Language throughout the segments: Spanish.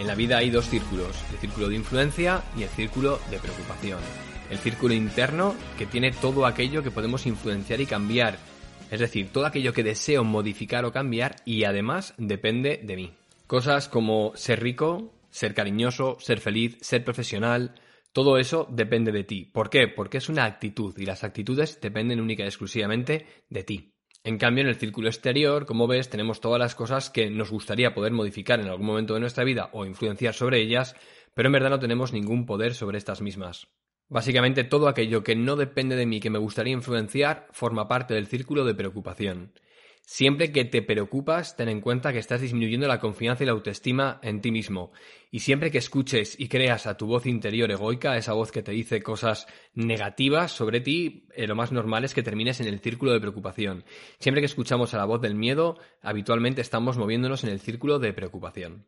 En la vida hay dos círculos, el círculo de influencia y el círculo de preocupación. El círculo interno, que tiene todo aquello que podemos influenciar y cambiar, es decir, todo aquello que deseo modificar o cambiar y además depende de mí. Cosas como ser rico, ser cariñoso, ser feliz, ser profesional, todo eso depende de ti. ¿Por qué? Porque es una actitud y las actitudes dependen única y exclusivamente de ti. En cambio, en el círculo exterior, como ves, tenemos todas las cosas que nos gustaría poder modificar en algún momento de nuestra vida o influenciar sobre ellas, pero en verdad no tenemos ningún poder sobre estas mismas. Básicamente todo aquello que no depende de mí que me gustaría influenciar forma parte del círculo de preocupación. Siempre que te preocupas, ten en cuenta que estás disminuyendo la confianza y la autoestima en ti mismo. Y siempre que escuches y creas a tu voz interior egoica, esa voz que te dice cosas negativas sobre ti, eh, lo más normal es que termines en el círculo de preocupación. Siempre que escuchamos a la voz del miedo, habitualmente estamos moviéndonos en el círculo de preocupación.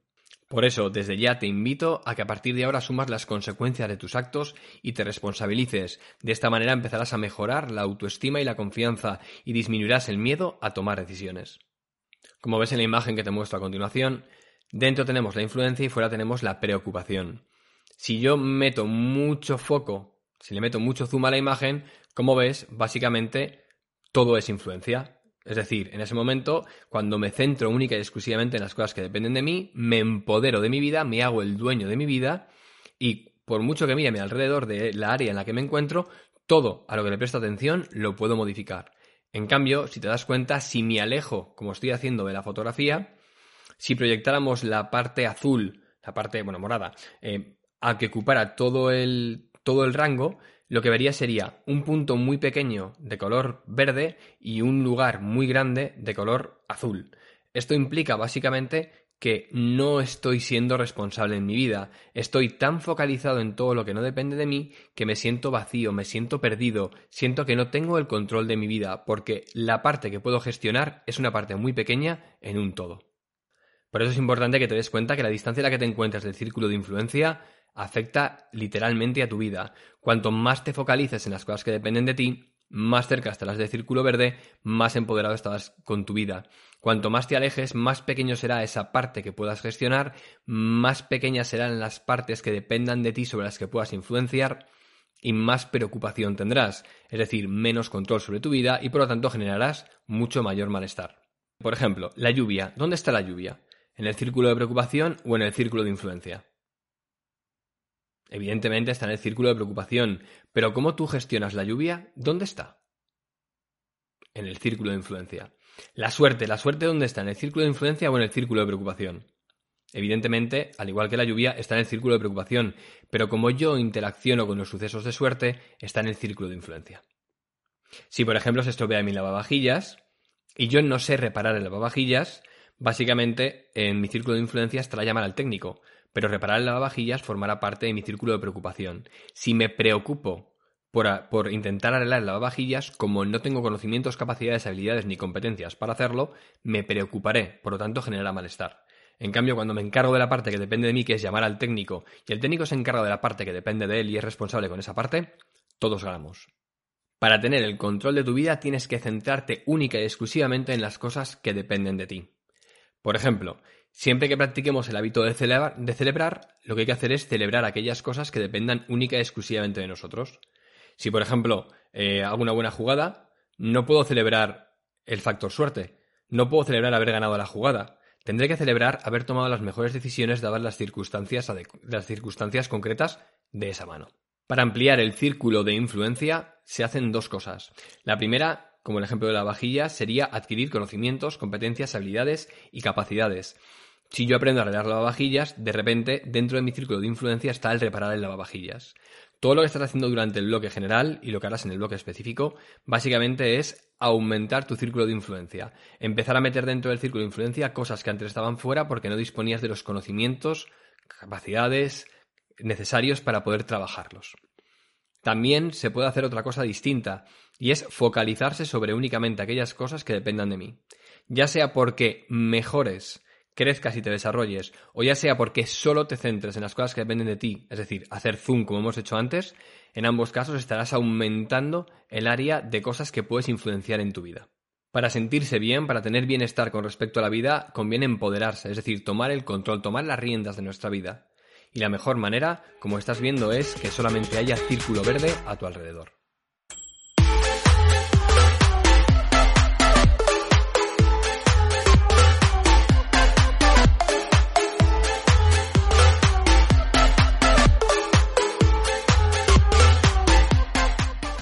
Por eso, desde ya te invito a que a partir de ahora asumas las consecuencias de tus actos y te responsabilices. De esta manera empezarás a mejorar la autoestima y la confianza y disminuirás el miedo a tomar decisiones. Como ves en la imagen que te muestro a continuación, dentro tenemos la influencia y fuera tenemos la preocupación. Si yo meto mucho foco, si le meto mucho zoom a la imagen, como ves, básicamente todo es influencia. Es decir, en ese momento, cuando me centro única y exclusivamente en las cosas que dependen de mí, me empodero de mi vida, me hago el dueño de mi vida y por mucho que mire a mi alrededor de la área en la que me encuentro, todo a lo que le presto atención lo puedo modificar. En cambio, si te das cuenta, si me alejo, como estoy haciendo de la fotografía, si proyectáramos la parte azul, la parte, bueno, morada, eh, a que ocupara todo el, todo el rango, lo que vería sería un punto muy pequeño de color verde y un lugar muy grande de color azul. Esto implica básicamente que no estoy siendo responsable en mi vida. Estoy tan focalizado en todo lo que no depende de mí que me siento vacío, me siento perdido, siento que no tengo el control de mi vida, porque la parte que puedo gestionar es una parte muy pequeña en un todo. Por eso es importante que te des cuenta que la distancia en la que te encuentras del círculo de influencia afecta literalmente a tu vida. Cuanto más te focalices en las cosas que dependen de ti, más cerca estarás del círculo verde, más empoderado estarás con tu vida. Cuanto más te alejes, más pequeño será esa parte que puedas gestionar, más pequeñas serán las partes que dependan de ti sobre las que puedas influenciar y más preocupación tendrás, es decir, menos control sobre tu vida y por lo tanto generarás mucho mayor malestar. Por ejemplo, la lluvia. ¿Dónde está la lluvia? ¿En el círculo de preocupación o en el círculo de influencia? Evidentemente está en el círculo de preocupación, pero ¿cómo tú gestionas la lluvia? ¿Dónde está? En el círculo de influencia. La suerte, ¿la suerte dónde está? ¿En el círculo de influencia o en el círculo de preocupación? Evidentemente, al igual que la lluvia, está en el círculo de preocupación, pero como yo interacciono con los sucesos de suerte, está en el círculo de influencia. Si, por ejemplo, se estropea mi lavavajillas y yo no sé reparar el lavavajillas, básicamente en mi círculo de influencia estará llamar al técnico, pero reparar el lavavajillas formará parte de mi círculo de preocupación. Si me preocupo por, intentar arreglar el lavavajillas, como no tengo conocimientos, capacidades, habilidades ni competencias para hacerlo, me preocuparé, por lo tanto generará malestar. En cambio, cuando me encargo de la parte que depende de mí, que es llamar al técnico, y el técnico se encarga de la parte que depende de él y es responsable con esa parte, todos ganamos. Para tener el control de tu vida tienes que centrarte única y exclusivamente en las cosas que dependen de ti. Por ejemplo, Siempre que practiquemos el hábito de celebrar, lo que hay que hacer es celebrar aquellas cosas que dependan única y exclusivamente de nosotros. Si, por ejemplo, eh, hago una buena jugada, no puedo celebrar el factor suerte. No puedo celebrar haber ganado la jugada. Tendré que celebrar haber tomado las mejores decisiones dadas las circunstancias, las circunstancias concretas de esa mano. Para ampliar el círculo de influencia se hacen dos cosas. La primera como el ejemplo de la vajilla, sería adquirir conocimientos, competencias, habilidades y capacidades. Si yo aprendo a arreglar lavavajillas, de repente dentro de mi círculo de influencia está el reparar el lavavajillas. Todo lo que estás haciendo durante el bloque general y lo que harás en el bloque específico, básicamente es aumentar tu círculo de influencia. Empezar a meter dentro del círculo de influencia cosas que antes estaban fuera porque no disponías de los conocimientos, capacidades necesarios para poder trabajarlos. También se puede hacer otra cosa distinta, y es focalizarse sobre únicamente aquellas cosas que dependan de mí. Ya sea porque mejores crezcas y te desarrolles, o ya sea porque solo te centres en las cosas que dependen de ti, es decir, hacer zoom como hemos hecho antes, en ambos casos estarás aumentando el área de cosas que puedes influenciar en tu vida. Para sentirse bien, para tener bienestar con respecto a la vida, conviene empoderarse, es decir, tomar el control, tomar las riendas de nuestra vida. Y la mejor manera, como estás viendo, es que solamente haya círculo verde a tu alrededor.